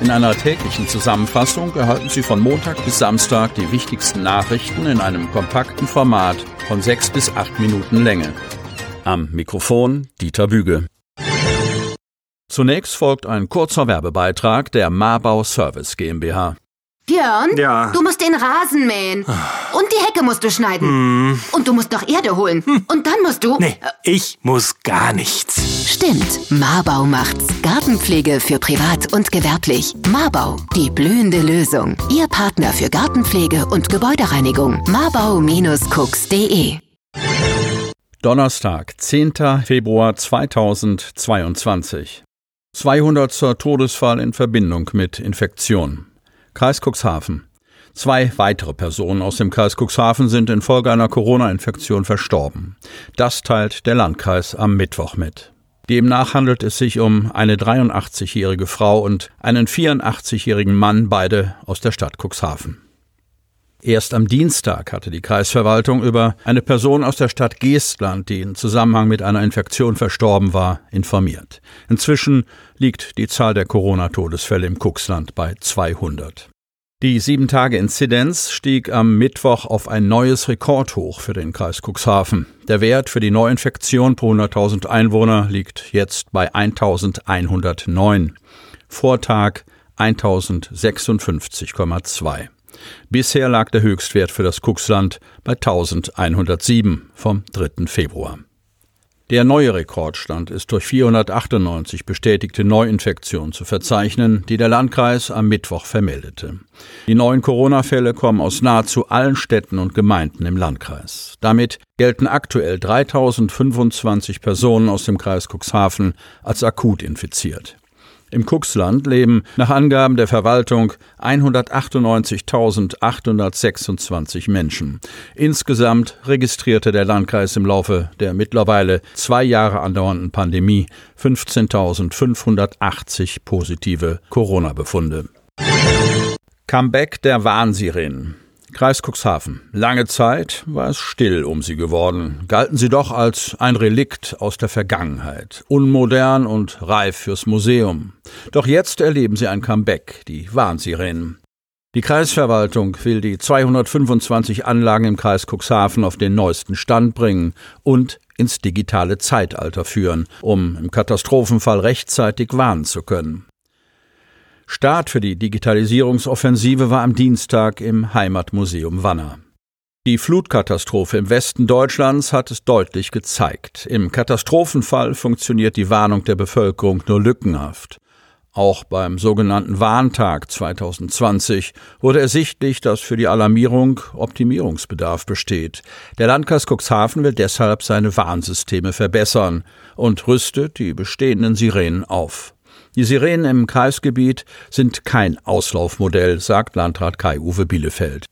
In einer täglichen Zusammenfassung erhalten Sie von Montag bis Samstag die wichtigsten Nachrichten in einem kompakten Format von sechs bis acht Minuten Länge. Am Mikrofon Dieter Büge. Zunächst folgt ein kurzer Werbebeitrag der Marbau Service GmbH. Björn, Ja. du musst den Rasen mähen. Und die Hecke musst du schneiden. Und du musst noch Erde holen. Und dann musst du. Nee, ich muss gar nichts. Stimmt, Marbau macht's. Gartenpflege für privat und gewerblich. Marbau, die blühende Lösung. Ihr Partner für Gartenpflege und Gebäudereinigung. Marbau-cooks.de Donnerstag, 10. Februar 2022. 200. Todesfall in Verbindung mit Infektion. Kreis Cuxhaven. Zwei weitere Personen aus dem Kreis Cuxhaven sind infolge einer Corona-Infektion verstorben. Das teilt der Landkreis am Mittwoch mit. Demnach handelt es sich um eine 83-jährige Frau und einen 84-jährigen Mann, beide aus der Stadt Cuxhaven. Erst am Dienstag hatte die Kreisverwaltung über eine Person aus der Stadt Geestland, die in Zusammenhang mit einer Infektion verstorben war, informiert. Inzwischen liegt die Zahl der Corona-Todesfälle im Cuxland bei 200. Die 7-Tage-Inzidenz stieg am Mittwoch auf ein neues Rekordhoch für den Kreis Cuxhaven. Der Wert für die Neuinfektion pro 100.000 Einwohner liegt jetzt bei 1109. Vortag 1056,2. Bisher lag der Höchstwert für das Cuxland bei 1107 vom 3. Februar. Der neue Rekordstand ist durch 498 bestätigte Neuinfektionen zu verzeichnen, die der Landkreis am Mittwoch vermeldete. Die neuen Corona-Fälle kommen aus nahezu allen Städten und Gemeinden im Landkreis. Damit gelten aktuell 3025 Personen aus dem Kreis Cuxhaven als akut infiziert. Im Cuxland leben nach Angaben der Verwaltung 198.826 Menschen. Insgesamt registrierte der Landkreis im Laufe der mittlerweile zwei Jahre andauernden Pandemie 15.580 positive Corona-Befunde. Comeback der Warnsirenen. Kreis Cuxhaven. Lange Zeit war es still um sie geworden, galten sie doch als ein Relikt aus der Vergangenheit, unmodern und reif fürs Museum. Doch jetzt erleben sie ein Comeback, die Warnsirenen. Die Kreisverwaltung will die 225 Anlagen im Kreis Cuxhaven auf den neuesten Stand bringen und ins digitale Zeitalter führen, um im Katastrophenfall rechtzeitig warnen zu können. Start für die Digitalisierungsoffensive war am Dienstag im Heimatmuseum Wanner. Die Flutkatastrophe im Westen Deutschlands hat es deutlich gezeigt. Im Katastrophenfall funktioniert die Warnung der Bevölkerung nur lückenhaft. Auch beim sogenannten Warntag 2020 wurde ersichtlich, dass für die Alarmierung Optimierungsbedarf besteht. Der Landkreis Cuxhaven will deshalb seine Warnsysteme verbessern und rüstet die bestehenden Sirenen auf. Die Sirenen im Kreisgebiet sind kein Auslaufmodell, sagt Landrat Kai-Uwe Bielefeld.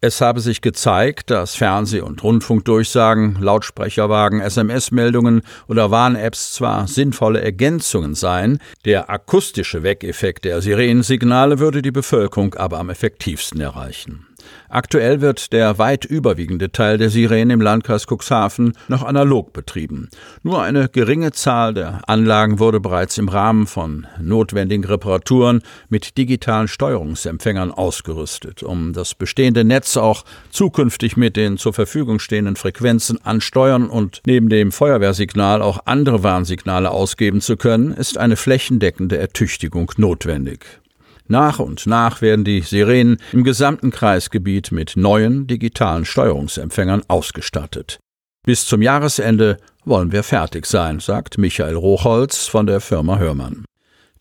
Es habe sich gezeigt, dass Fernseh- und Rundfunkdurchsagen, Lautsprecherwagen, SMS-Meldungen oder Warn-Apps zwar sinnvolle Ergänzungen seien, der akustische Weckeffekt der Sirenensignale würde die Bevölkerung aber am effektivsten erreichen. Aktuell wird der weit überwiegende Teil der Sirenen im Landkreis Cuxhaven noch analog betrieben. Nur eine geringe Zahl der Anlagen wurde bereits im Rahmen von notwendigen Reparaturen mit digitalen Steuerungsempfängern ausgerüstet, um das bestehende Netz auch zukünftig mit den zur Verfügung stehenden Frequenzen ansteuern und neben dem Feuerwehrsignal auch andere Warnsignale ausgeben zu können, ist eine flächendeckende Ertüchtigung notwendig. Nach und nach werden die Sirenen im gesamten Kreisgebiet mit neuen digitalen Steuerungsempfängern ausgestattet. Bis zum Jahresende wollen wir fertig sein, sagt Michael Rochholz von der Firma Hörmann.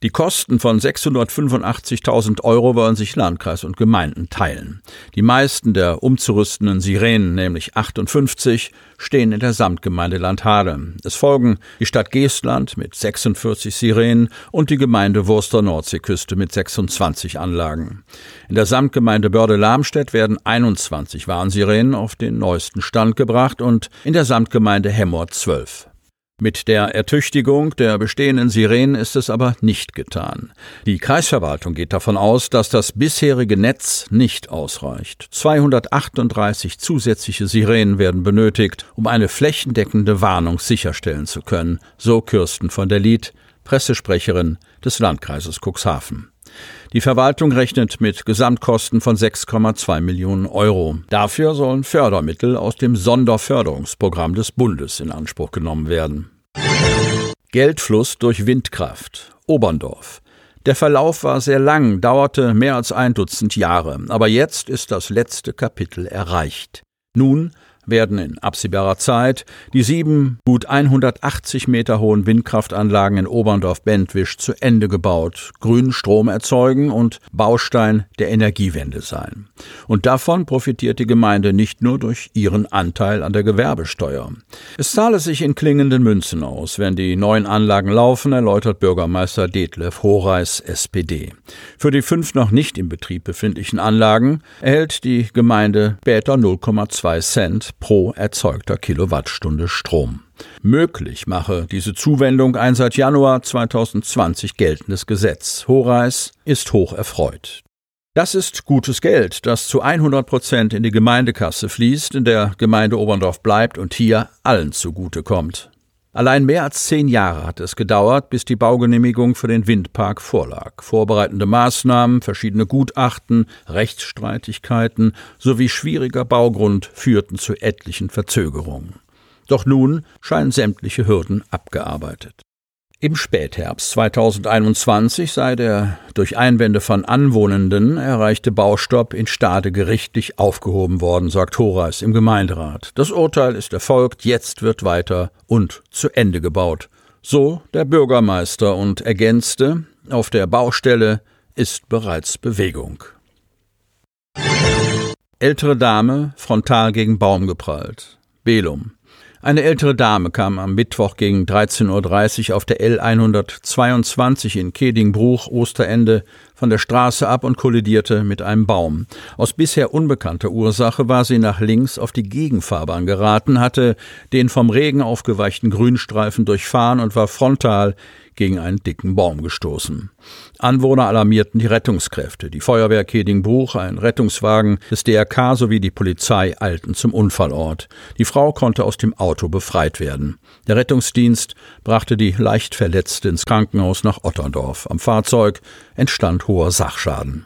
Die Kosten von 685.000 Euro wollen sich Landkreis und Gemeinden teilen. Die meisten der umzurüstenden Sirenen, nämlich 58, stehen in der Samtgemeinde Landhade. Es folgen die Stadt Geestland mit 46 Sirenen und die Gemeinde Wurster Nordseeküste mit 26 Anlagen. In der Samtgemeinde Börde-Lamstedt werden 21 Warnsirenen auf den neuesten Stand gebracht und in der Samtgemeinde Hemmoor 12. Mit der Ertüchtigung der bestehenden Sirenen ist es aber nicht getan. Die Kreisverwaltung geht davon aus, dass das bisherige Netz nicht ausreicht. 238 zusätzliche Sirenen werden benötigt, um eine flächendeckende Warnung sicherstellen zu können, so Kirsten von der Lied, Pressesprecherin des Landkreises Cuxhaven. Die Verwaltung rechnet mit Gesamtkosten von 6,2 Millionen Euro. Dafür sollen Fördermittel aus dem Sonderförderungsprogramm des Bundes in Anspruch genommen werden. Geldfluss durch Windkraft. Oberndorf. Der Verlauf war sehr lang, dauerte mehr als ein Dutzend Jahre, aber jetzt ist das letzte Kapitel erreicht. Nun werden in absehbarer Zeit die sieben gut 180 Meter hohen Windkraftanlagen in Oberndorf-Bentwisch zu Ende gebaut, grünen Strom erzeugen und Baustein der Energiewende sein. Und davon profitiert die Gemeinde nicht nur durch ihren Anteil an der Gewerbesteuer. Es zahle sich in klingenden Münzen aus, wenn die neuen Anlagen laufen, erläutert Bürgermeister Detlef Horeis, SPD. Für die fünf noch nicht im Betrieb befindlichen Anlagen erhält die Gemeinde später 0,2 Cent pro erzeugter Kilowattstunde Strom. Möglich mache diese Zuwendung ein seit Januar 2020 geltendes Gesetz. Horeis ist hoch erfreut. Das ist gutes Geld, das zu 100 Prozent in die Gemeindekasse fließt, in der Gemeinde Oberndorf bleibt und hier allen zugutekommt. Allein mehr als zehn Jahre hat es gedauert, bis die Baugenehmigung für den Windpark vorlag. Vorbereitende Maßnahmen, verschiedene Gutachten, Rechtsstreitigkeiten sowie schwieriger Baugrund führten zu etlichen Verzögerungen. Doch nun scheinen sämtliche Hürden abgearbeitet. Im Spätherbst 2021 sei der durch Einwände von Anwohnenden erreichte Baustopp in Stade gerichtlich aufgehoben worden, sagt Horace im Gemeinderat. Das Urteil ist erfolgt, jetzt wird weiter und zu Ende gebaut. So der Bürgermeister und ergänzte, auf der Baustelle ist bereits Bewegung. Ältere Dame frontal gegen Baum geprallt. Belum. Eine ältere Dame kam am Mittwoch gegen 13.30 Uhr auf der L122 in Kedingbruch, Osterende, von der Straße ab und kollidierte mit einem Baum. Aus bisher unbekannter Ursache war sie nach links auf die Gegenfahrbahn geraten, hatte den vom Regen aufgeweichten Grünstreifen durchfahren und war frontal gegen einen dicken Baum gestoßen. Anwohner alarmierten die Rettungskräfte. Die Feuerwehr Kedingbruch, ein Rettungswagen des DRK sowie die Polizei eilten zum Unfallort. Die Frau konnte aus dem Auto befreit werden. Der Rettungsdienst brachte die leicht Verletzte ins Krankenhaus nach Otterndorf. Am Fahrzeug entstand hoher Sachschaden.